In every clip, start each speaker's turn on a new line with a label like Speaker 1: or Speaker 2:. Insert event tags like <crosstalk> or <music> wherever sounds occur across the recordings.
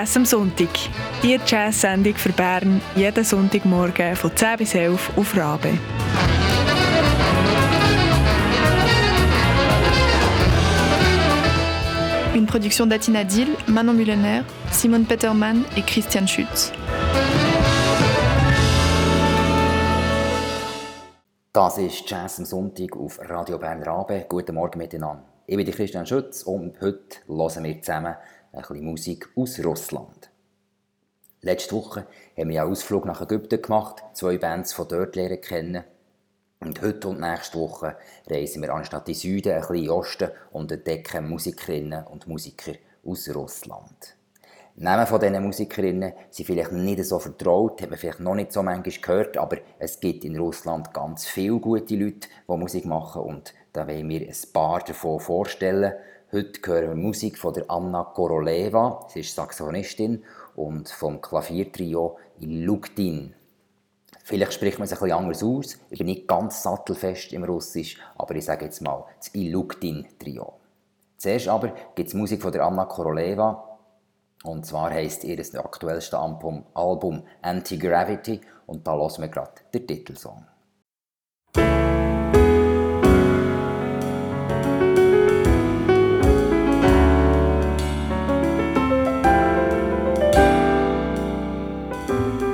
Speaker 1: Jazz am Sonntag. Die Jazz-Sendung für Bern jeden Sonntagmorgen von 10 bis 11 auf Rabe.
Speaker 2: Une production d'Atina Dill, Manon Mullener, Simone Petermann et Christian Schütz.
Speaker 3: Das ist Jazz am Sonntag auf Radio Bern Rabe. Guten Morgen miteinander. Ich bin Christian Schütz und heute hören wir zusammen ein bisschen Musik aus Russland. Letzte Woche haben wir einen Ausflug nach Ägypten gemacht, zwei Bands von dort lernen kennen. Und heute und nächste Woche reisen wir anstatt in Süden ein bisschen in den Osten und entdecken Musikerinnen und Musiker aus Russland. Namen von diesen Musikerinnen sind vielleicht nicht so vertraut, hat man vielleicht noch nicht so manchmal gehört, aber es gibt in Russland ganz viele gute Leute, die Musik machen und da wollen wir ein paar davon vorstellen. Heute hören wir Musik von der Anna Koroleva, sie ist Saxophonistin, und vom Klaviertrio Iluktin. Vielleicht spricht man es ein bisschen anders aus, ich bin nicht ganz sattelfest im Russisch, aber ich sage jetzt mal das Iluktin-Trio. Zuerst aber gibt es Musik von der Anna Koroleva, und zwar heisst ihr aktuellste Album, Album Anti-Gravity und da hören wir gerade den Titelsong. Bye.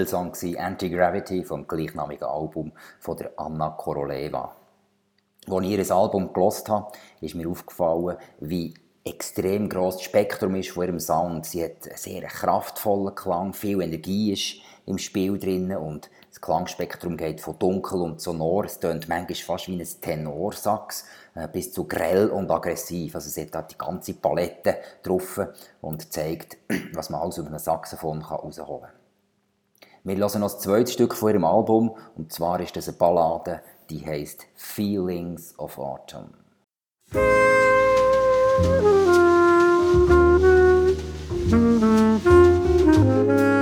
Speaker 3: Titelsong Anti-Gravity vom gleichnamigen Album von der Anna Koroleva. Als ich ihr Album gelost habe, ist mir aufgefallen, wie extrem grosses Spektrum ist von ihrem Sound. Sie hat einen sehr kraftvollen Klang, viel Energie ist im Spiel drin und das Klangspektrum geht von dunkel und sonor. Es tönt manchmal fast wie ein Tenorsax äh, bis zu grell und aggressiv. Also sie hat die ganze Palette drauf und zeigt, <clears throat> was man alles auf einem Saxophon herausholen kann. Wir hören noch das zweite Stück von ihrem Album und zwar ist das eine Ballade, die heißt Feelings of Autumn.
Speaker 4: Musik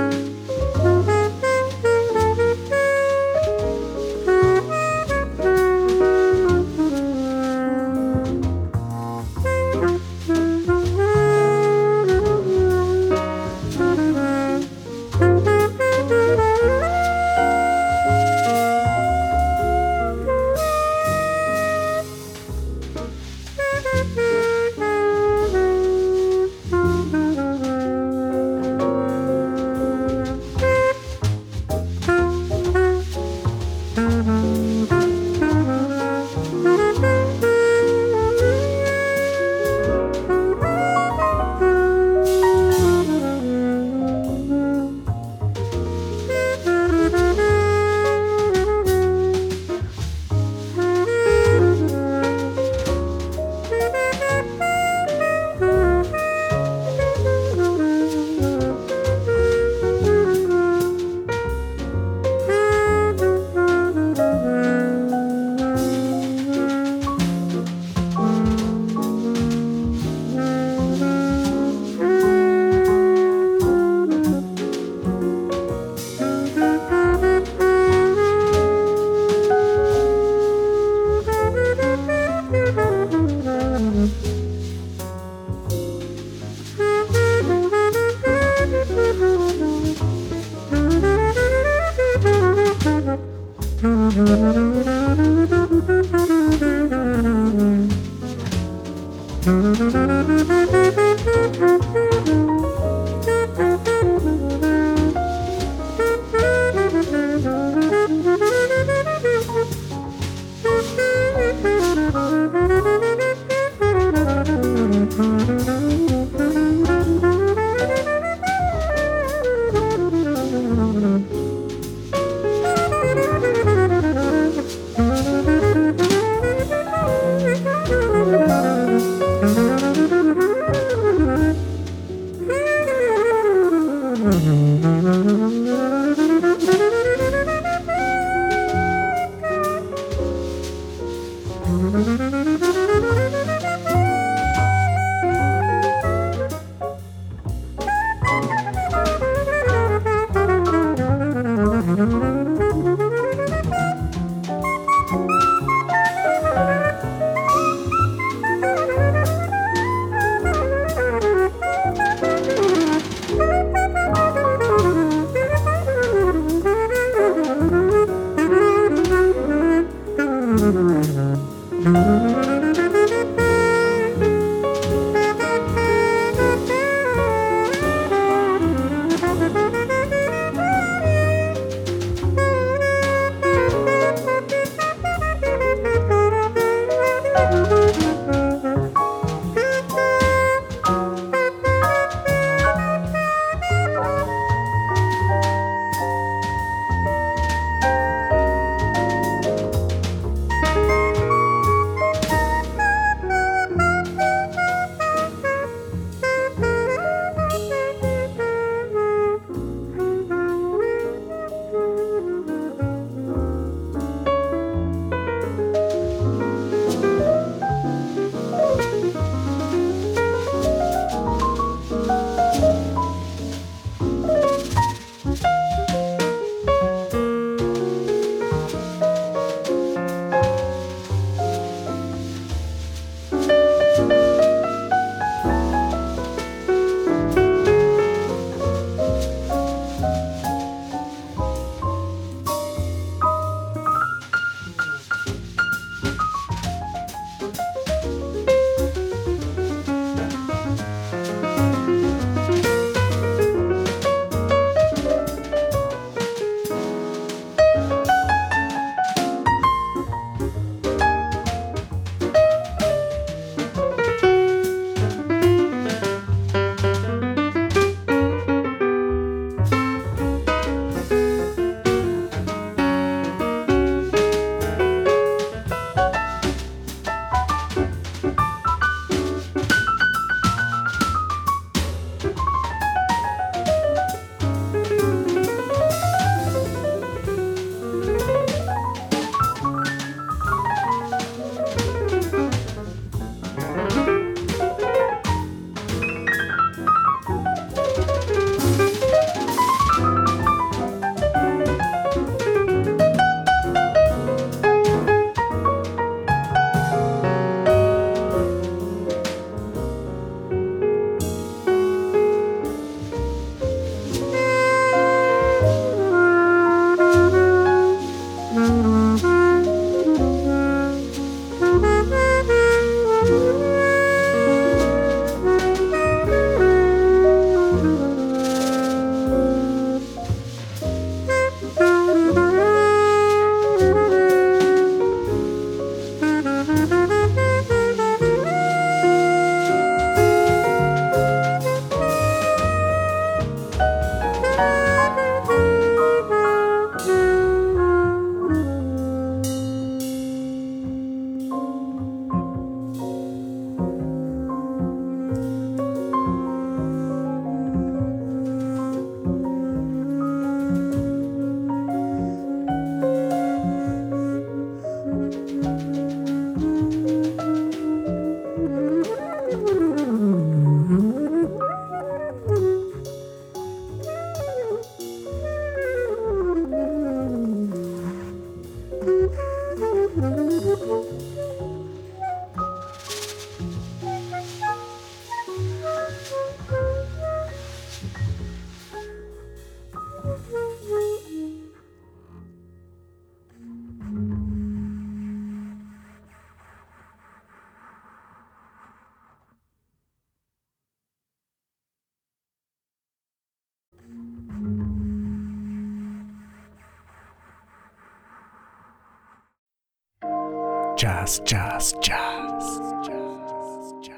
Speaker 4: Jazz, Jazz, Jazz.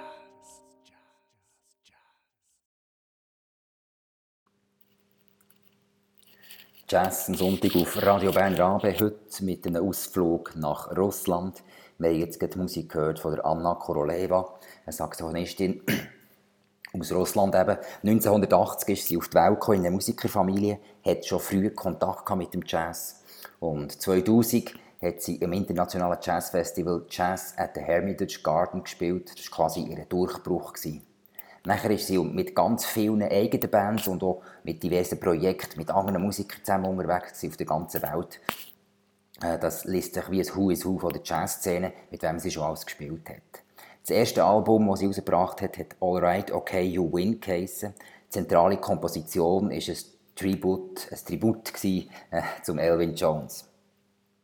Speaker 3: Jazz am Sonntag auf Radio Bern Rabe, heute mit einem Ausflug nach Russland. Wir haben jetzt die Musik gehört von der Anna Koroleva, eine Saxophonistin <clears throat> aus Russland eben. 1980 ist sie auf die Welt gekommen, in einer Musikerfamilie, hat schon früh Kontakt mit dem Jazz. Und 2000 hat sie im internationalen Jazzfestival Jazz at the Hermitage Garden gespielt. Das war quasi ihr Durchbruch. Nachher ist sie mit ganz vielen eigenen Bands und auch mit diversen Projekten mit anderen Musikern zusammen unterwegs auf der ganzen Welt. Äh, das liest sich wie ein Who is Who von der Jazzszene, mit wem sie schon alles gespielt hat. Das erste Album, das sie herausgebracht hat, hat All Right, Okay, You Win geheissen. Die zentrale Komposition war ein Tribut, ein Tribut gewesen, äh, zum Elvin Jones.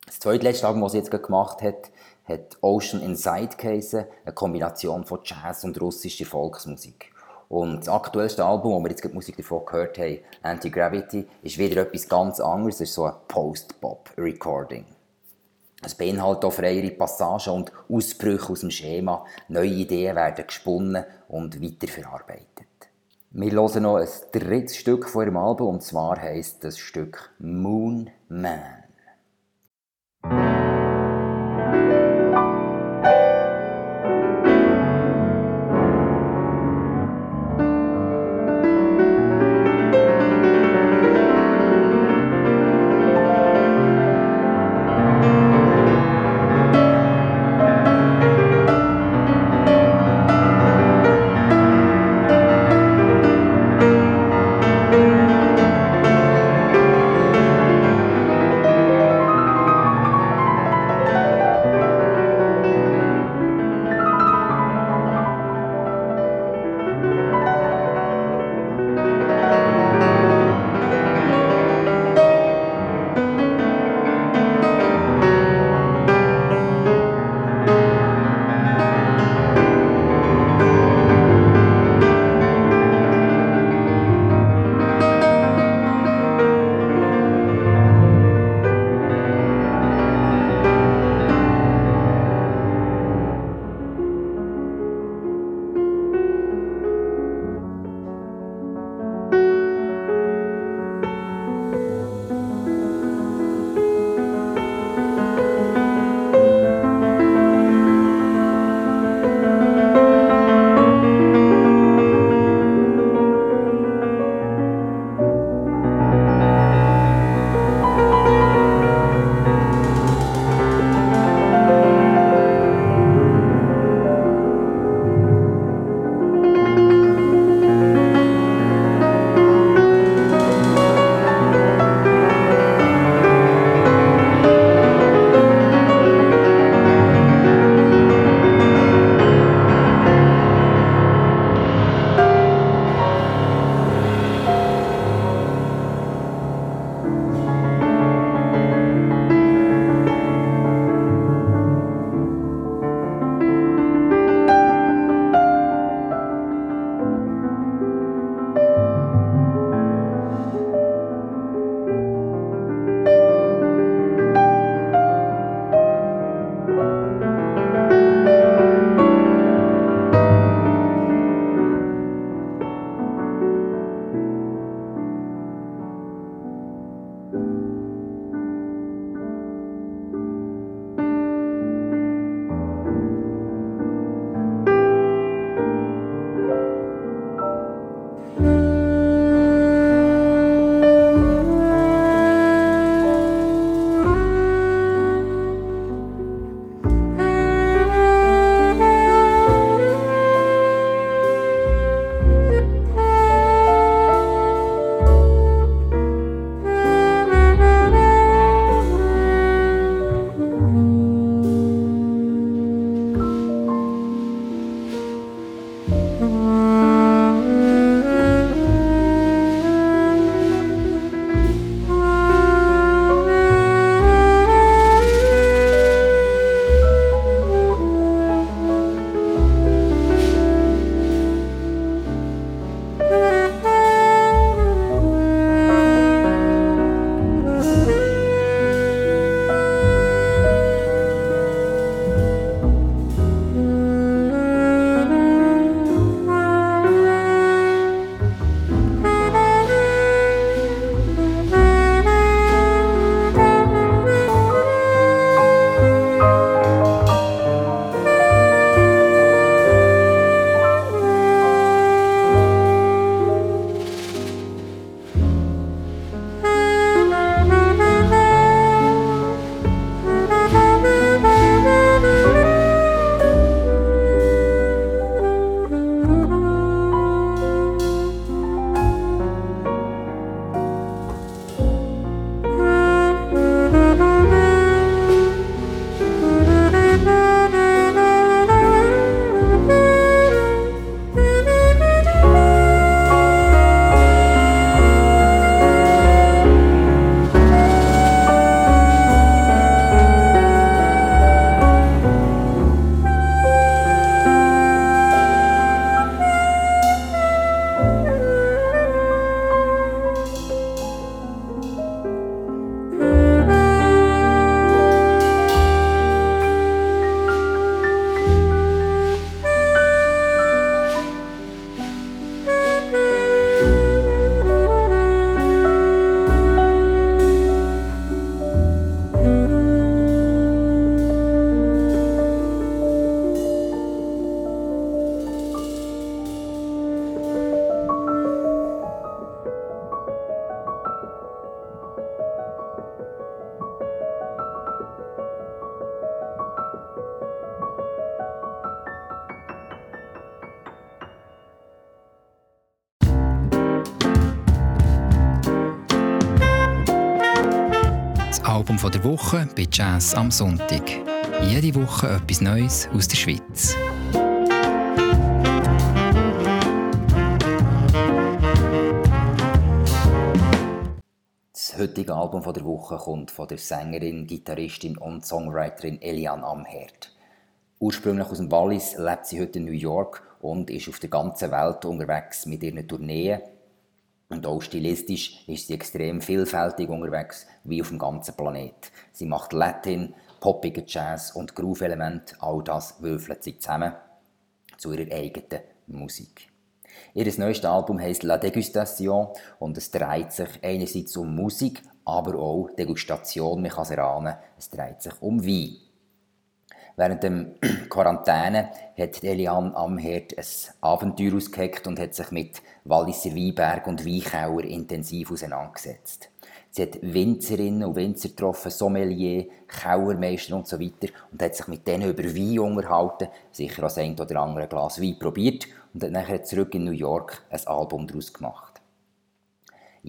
Speaker 3: Das zweitletzte Album, das sie jetzt gemacht hat, hat Ocean Inside geheissen, eine Kombination von Jazz und russischer Volksmusik. Und das aktuellste Album, wo wir jetzt die Musik davon gehört haben, Anti-Gravity, ist wieder etwas ganz anderes. Es ist so ein Post-Bop-Recording. Es beinhaltet auch freiere Passagen und Ausbrüche aus dem Schema. Neue Ideen werden gesponnen und weiterverarbeitet. Wir hören noch ein drittes Stück von ihrem Album, und zwar heisst das Stück Moon Man.
Speaker 5: Album der Woche bei Jazz am Sonntag. Jede Woche etwas Neues aus der Schweiz.
Speaker 3: Das heutige Album der Woche kommt von der Sängerin, Gitarristin und Songwriterin Eliane Amherd. Ursprünglich aus dem Wallis lebt sie heute in New York und ist auf der ganzen Welt unterwegs mit ihren Tourneen und auch stilistisch ist sie extrem vielfältig unterwegs, wie auf dem ganzen Planet. Sie macht Latin, poppigen Jazz und Groove-Element, all das würfelt sie zusammen zu ihrer eigenen Musik. Ihr neuestes Album heißt La Degustation und es dreht sich einerseits um Musik, aber auch Degustation, man kann es erahnen, es dreht sich um Wein. Während der <clears throat> Quarantäne hat Eliane Amherd ein Abenteuer ausgeheckt und hat sich mit Walliser Weinberg und Weinkauer intensiv auseinandergesetzt. Sie hat Winzerinnen und Winzer getroffen, Sommelier, Kauermeister und so weiter und hat sich mit denen über Wein unterhalten, sicher auch ein oder andere Glas Wein probiert und hat nachher zurück in New York ein Album daraus gemacht.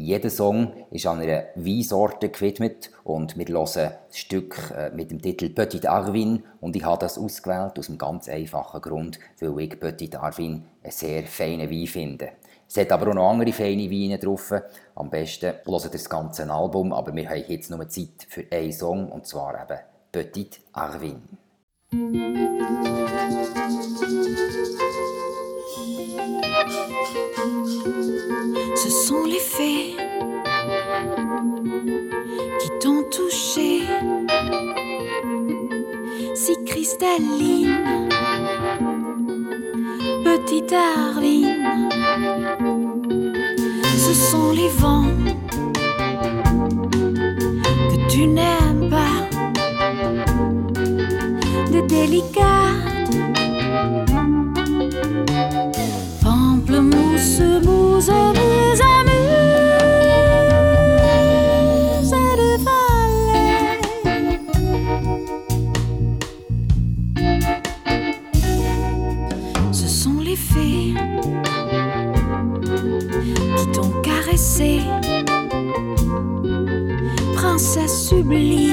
Speaker 3: Jeder Song ist an einer Weinsorte gewidmet und wir hören ein Stück äh, mit dem Titel Petit Arvin und ich habe das ausgewählt aus einem ganz einfachen Grund, weil ich Petit Arvin einen sehr feinen Wein finde. Es hat aber auch noch andere feine Weine drauf. Am besten hören ihr das ganze Album, aber wir haben jetzt nur Zeit für einen Song und zwar eben Petit Arvin.
Speaker 6: Ce sont les faits qui t'ont touché, si cristalline, petit Darwin. Ce sont les vents que tu n'aimes pas, de délicates believe.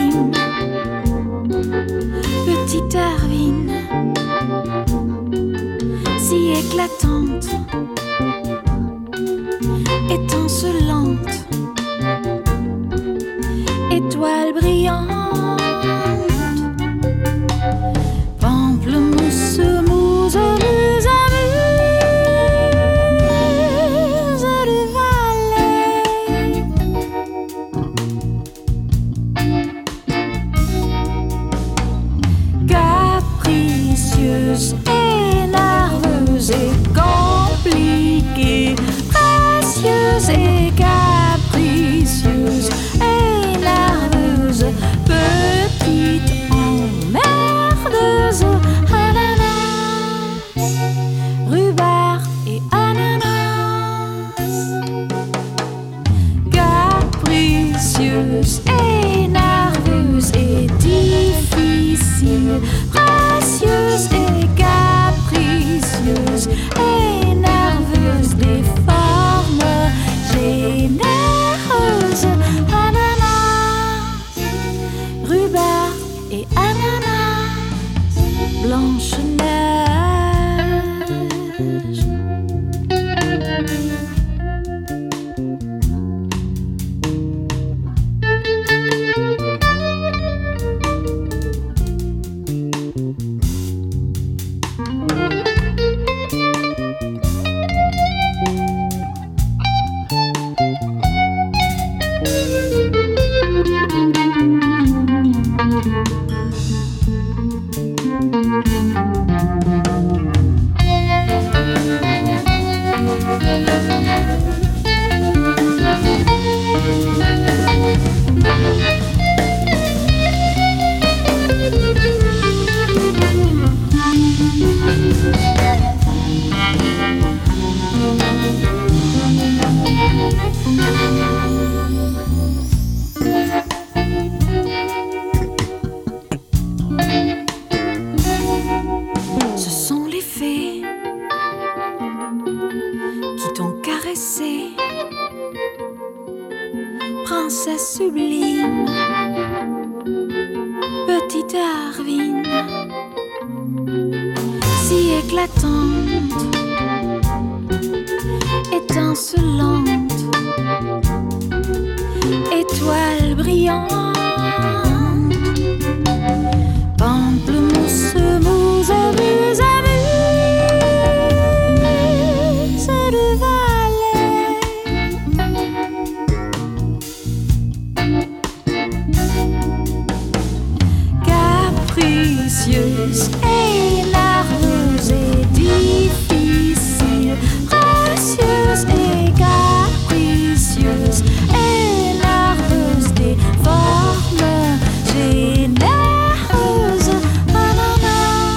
Speaker 6: Capricieuse et larveuse et difficile, précieuse et capricieuse et larveuse des formes généreuses. Ananas.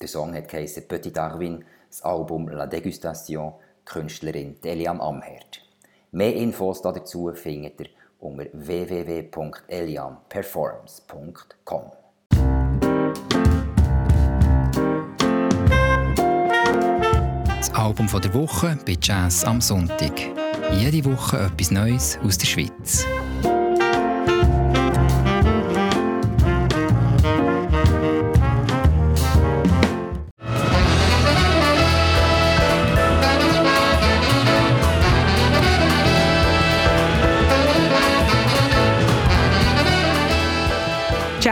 Speaker 3: Der Song hat geheißen Petit Darwin, das Album La Dégustation, Künstlerin Elian Amherd. Mehr Infos dazu findet ihr unter www.elianperforms.com.
Speaker 5: Das Album der Woche bei Jazz am Sonntag. Jede Woche etwas Neues aus der Schweiz.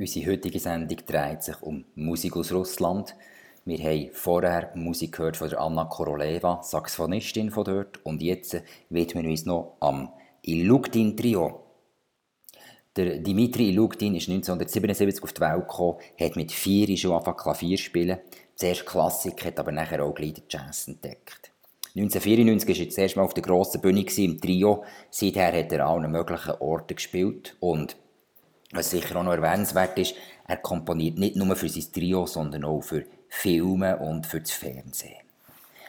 Speaker 3: Unsere heutige Sendung dreht sich um Musik aus Russland. Wir haben vorher Musik gehört von Anna Koroleva, Saxophonistin von dort, und jetzt widmen wir uns noch am Ilugdin Trio. Der Dimitri Ilugdin ist 1977 auf die Welt gekommen, hat mit vier schon angefangen Klavier spielen. Zuerst Klassik, hat aber nachher auch gleich den Jazz entdeckt. 1994 war er das erste Mal auf der grossen Bühne im Trio. Seither hat er an allen möglichen Orten gespielt und was sicher auch noch erwähnenswert ist, er komponiert nicht nur für sein Trio, sondern auch für Filme und für das Fernsehen.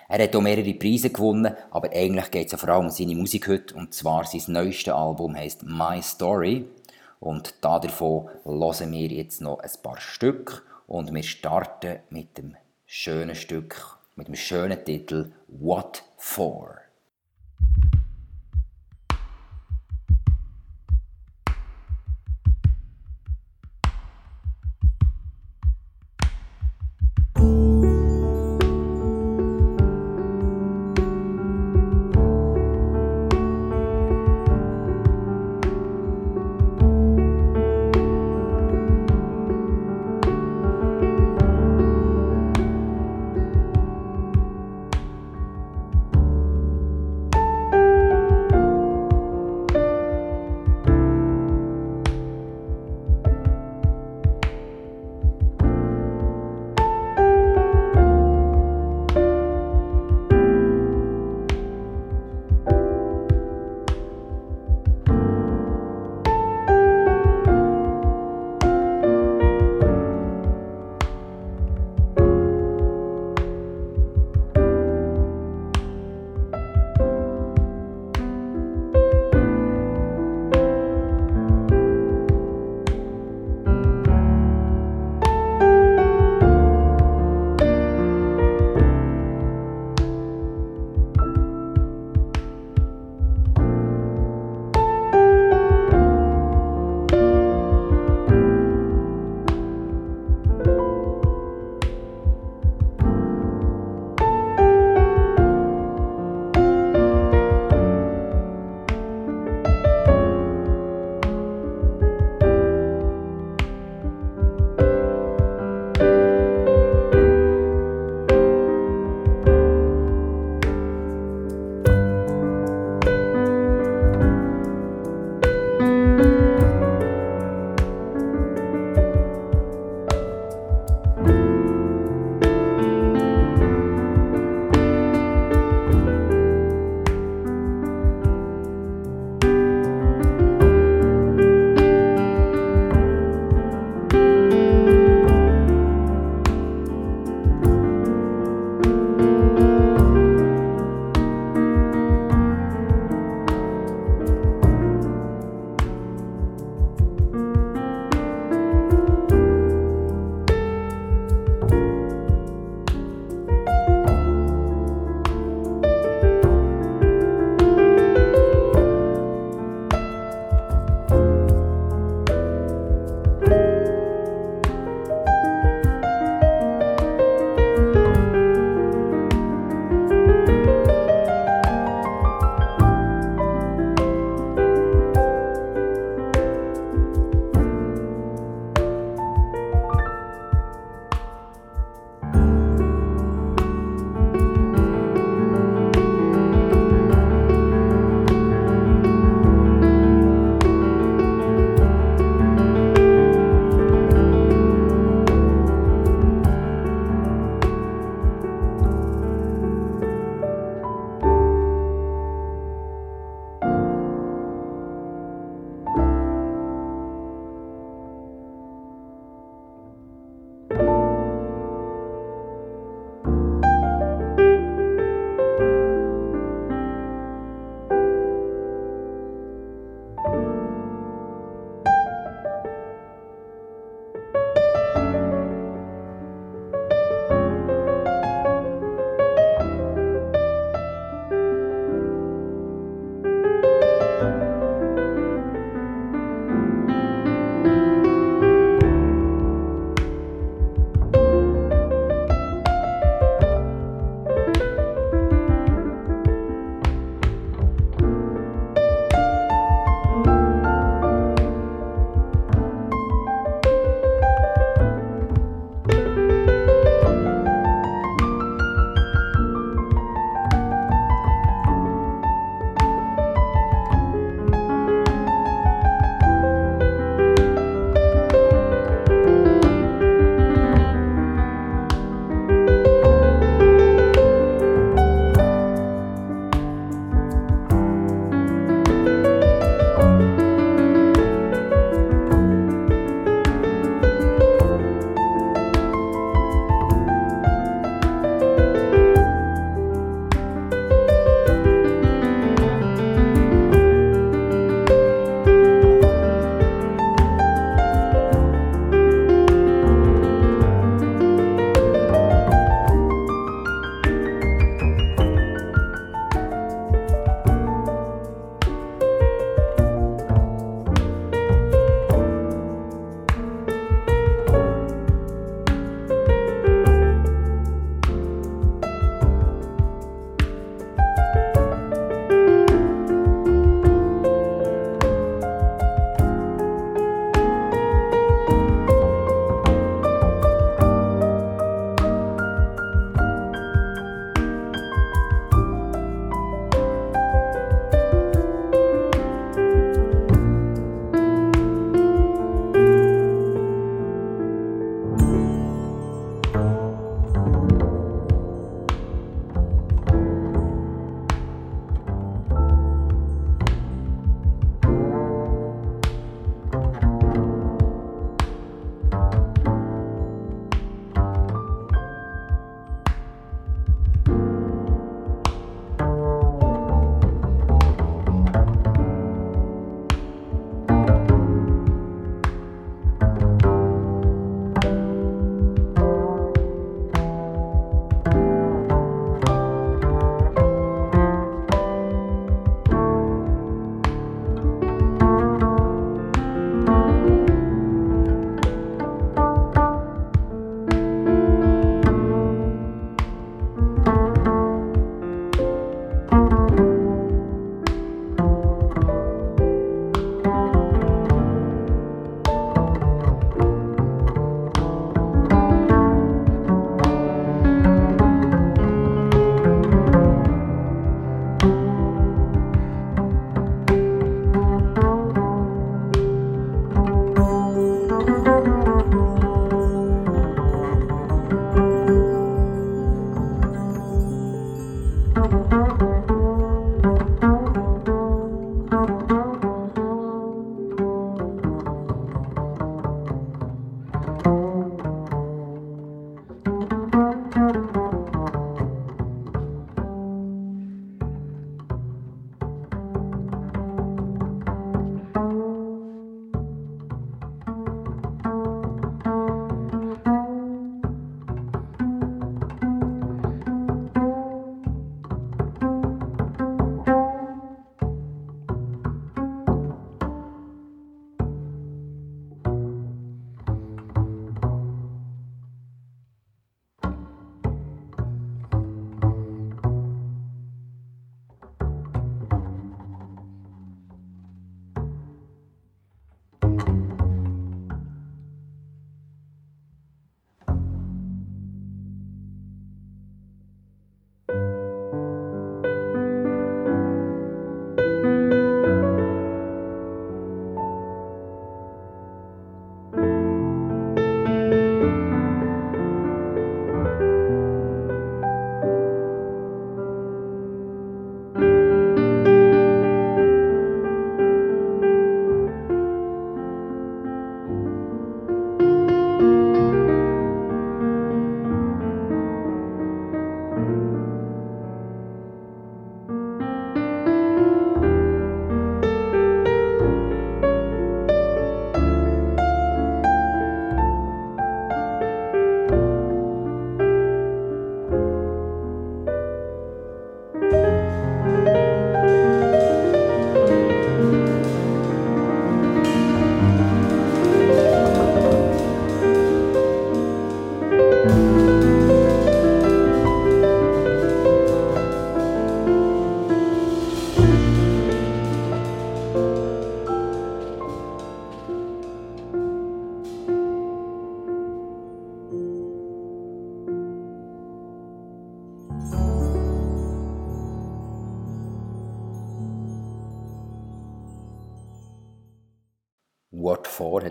Speaker 3: Er hat auch mehrere Preise gewonnen, aber eigentlich geht es ja vor allem um seine Musik heute, und zwar sein neuestes Album heißt My Story. Und da davon hören wir jetzt noch ein paar Stück und wir starten mit dem schönen Stück, mit dem schönen Titel What For?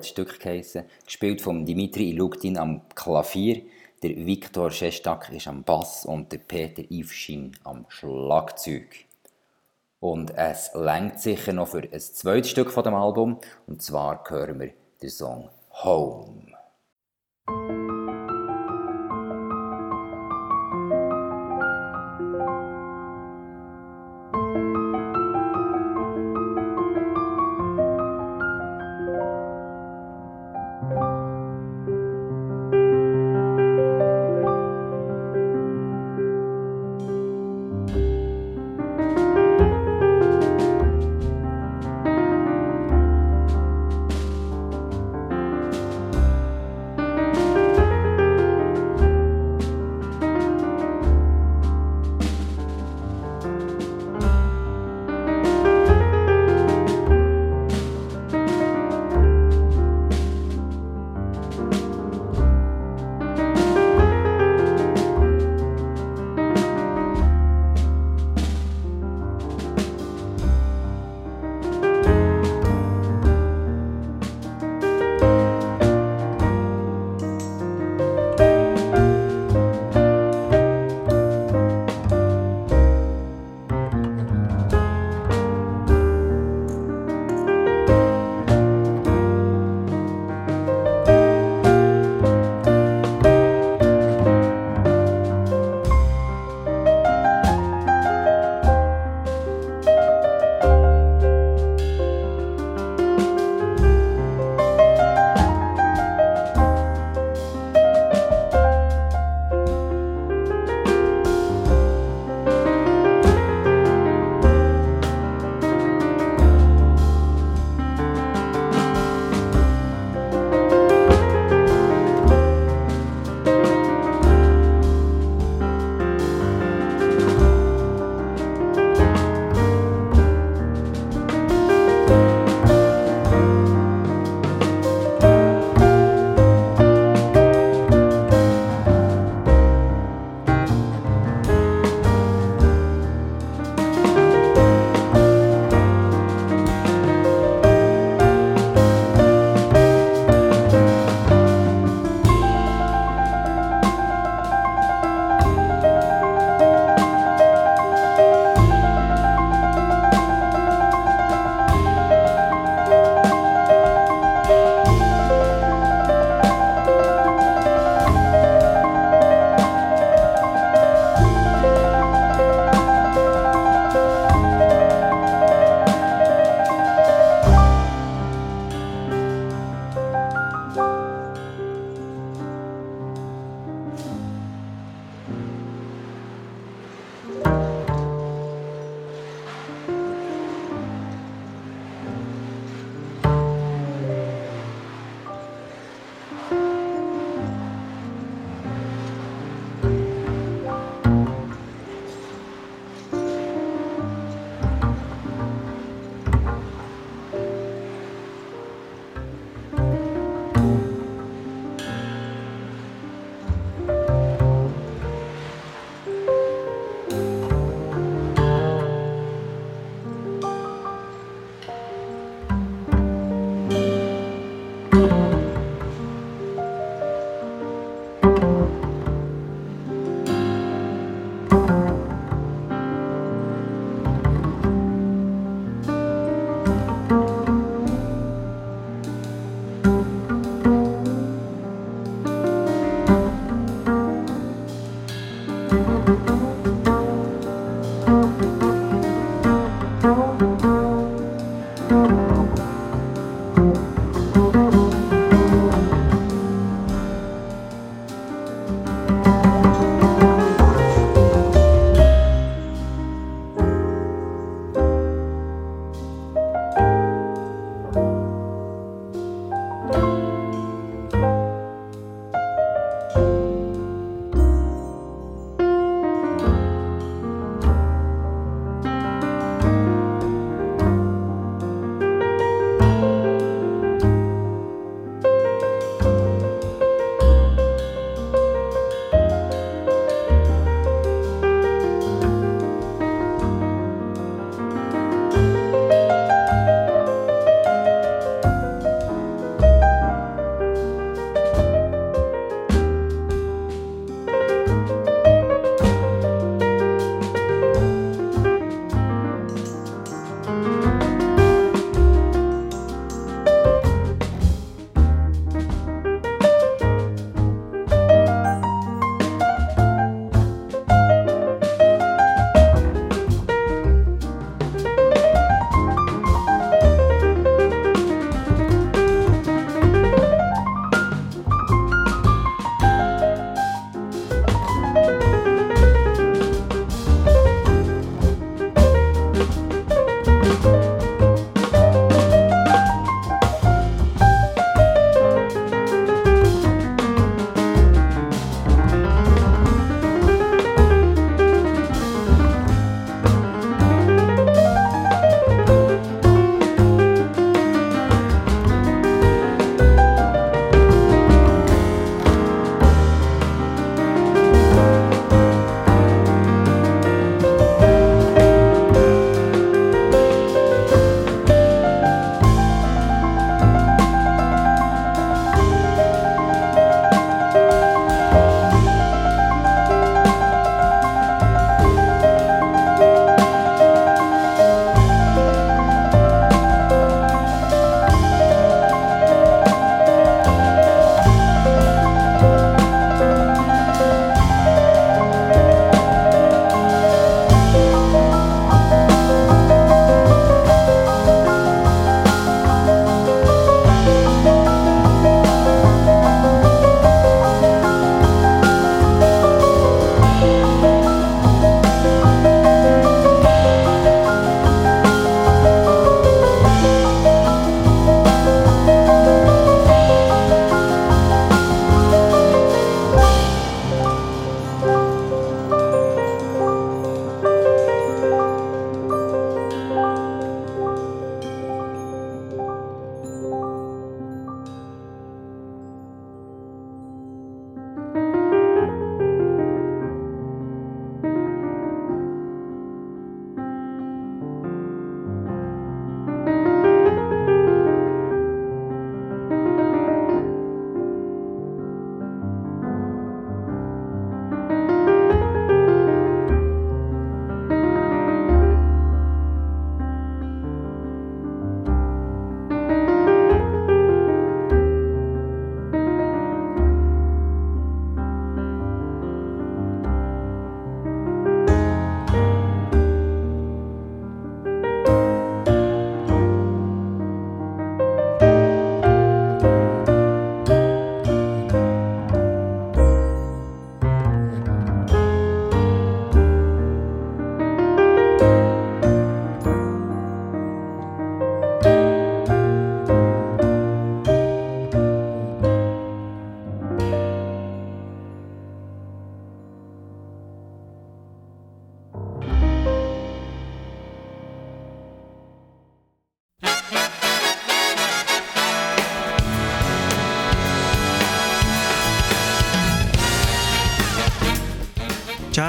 Speaker 3: Hat das Stück geheissen, gespielt von Dimitri Ilugdin am Klavier, der Viktor Shestak ist am Bass und der Peter Ivschin am Schlagzeug. Und es lenkt sicher noch für ein zweites Stück von dem Album, und zwar hören wir den Song Home.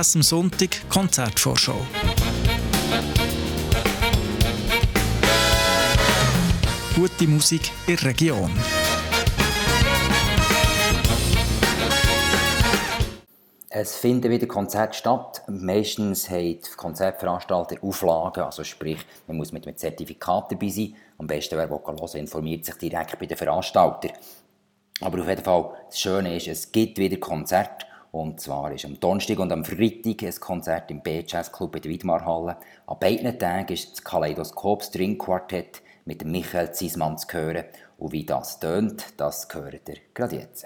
Speaker 4: Jazz am Sonntag Konzertvorschau. Gute Musik in der Region.
Speaker 3: Es finden wieder Konzerte statt. Meistens haben Konzertveranstalter Auflagen, also sprich, man muss mit einem Zertifikat dabei sein. Am besten, wer hören informiert sich direkt bei den Veranstaltern. Aber auf jeden Fall, das Schöne ist, es gibt wieder Konzerte. Und zwar ist am Donnerstag und am Freitag ein Konzert im B-Jazz Club in der Widmarhalle. An beiden Tagen ist das Kaleidoskop String Quartett mit Michael Ziesmann zu hören. Und wie das tönt, das hört ihr gerade jetzt.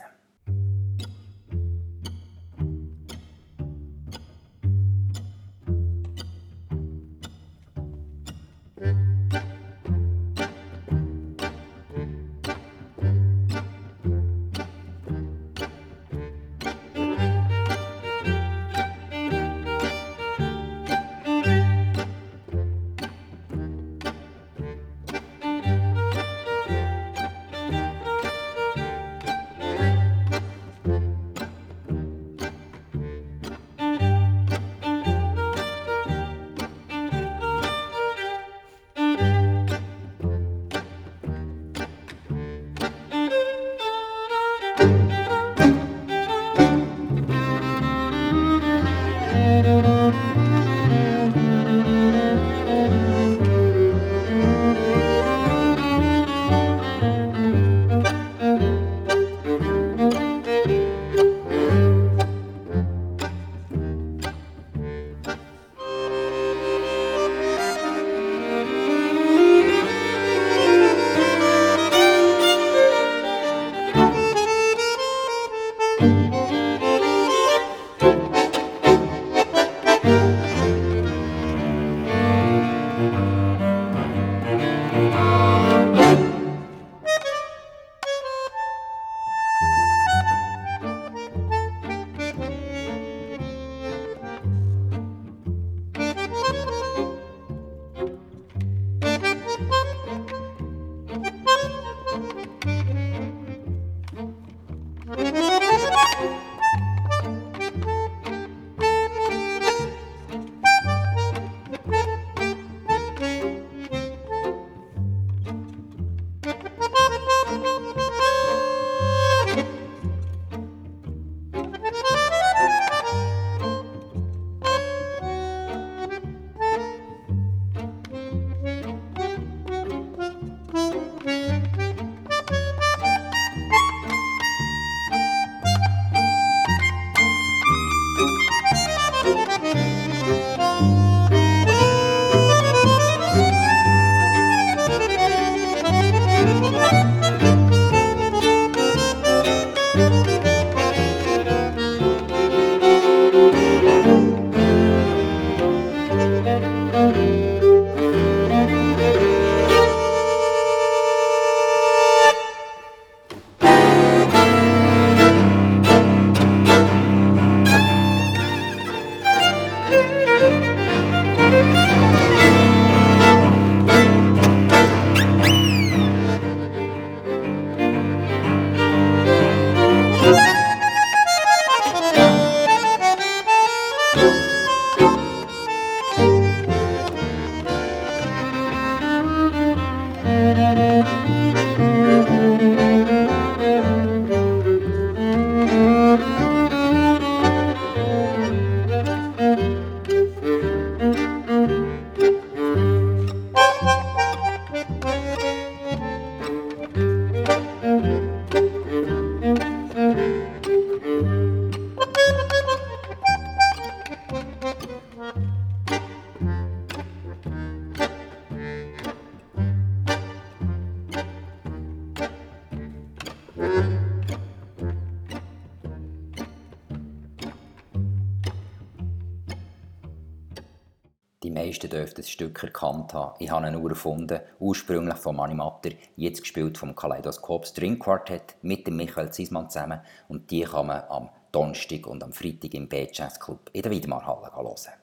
Speaker 3: das Stück erkannt haben. Ich habe ihn nur erfunden, ursprünglich von Mani Matter, jetzt gespielt vom Kaleidoskop String Quartet mit dem Michael Ziesmann zusammen. Und die kann man am Donnerstag und am Freitag im B-Jazz Club in der Wiedmarhalle hören.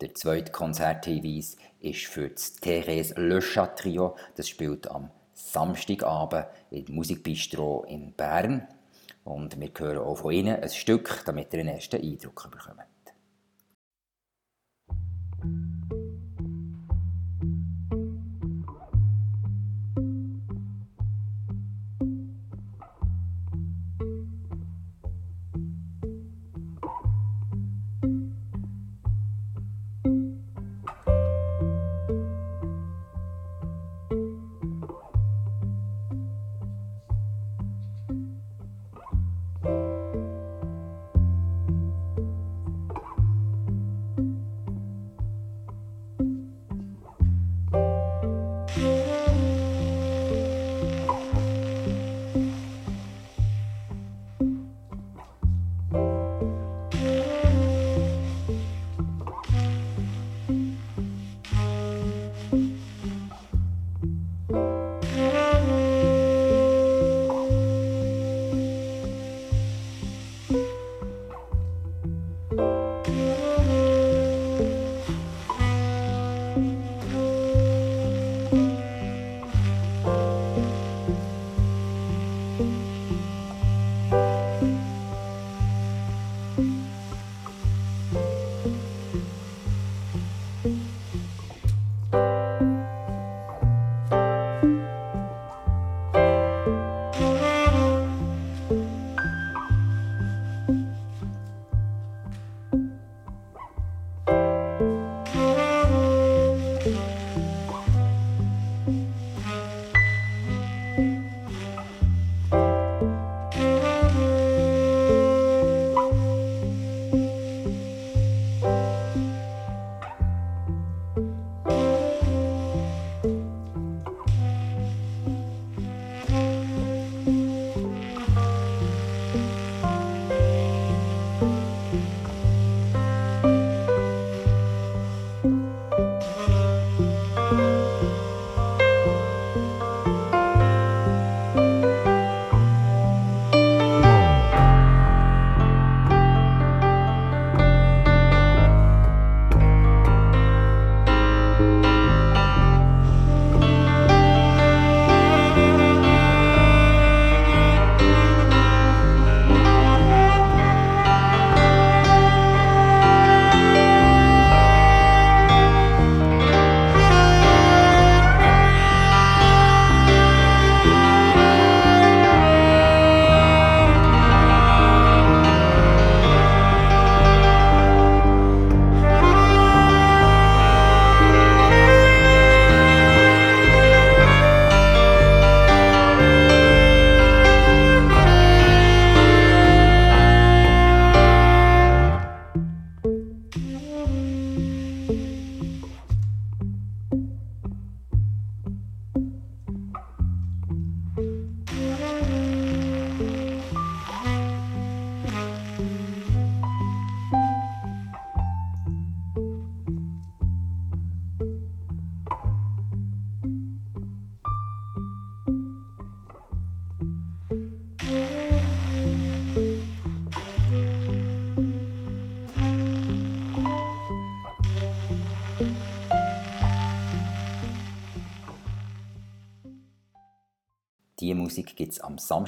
Speaker 3: Der zweite Konzerthinweis ist für das Thérèse Le Chat Trio. Das spielt am Samstagabend im Musikbistro in Bern. Und wir hören auch von Ihnen ein Stück, damit ihr einen ersten Eindruck bekommt.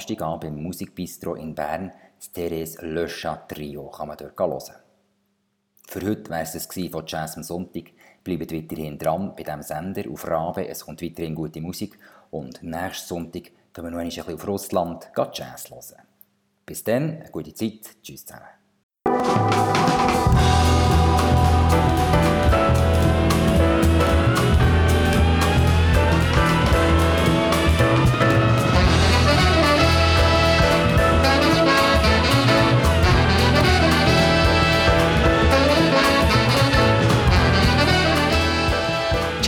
Speaker 3: Samstagabend im Musikbistro in Bern. Das Therese Chat Trio kann man dort hören. Für heute wäre es es von Jazz am Sonntag. Bleibt weiterhin dran bei diesem Sender auf Rabe. Es kommt weiterhin gute Musik. Und nächsten Sonntag gehen wir noch ein bisschen auf Russland Jazz hören. Bis dann, eine gute Zeit. Tschüss zusammen.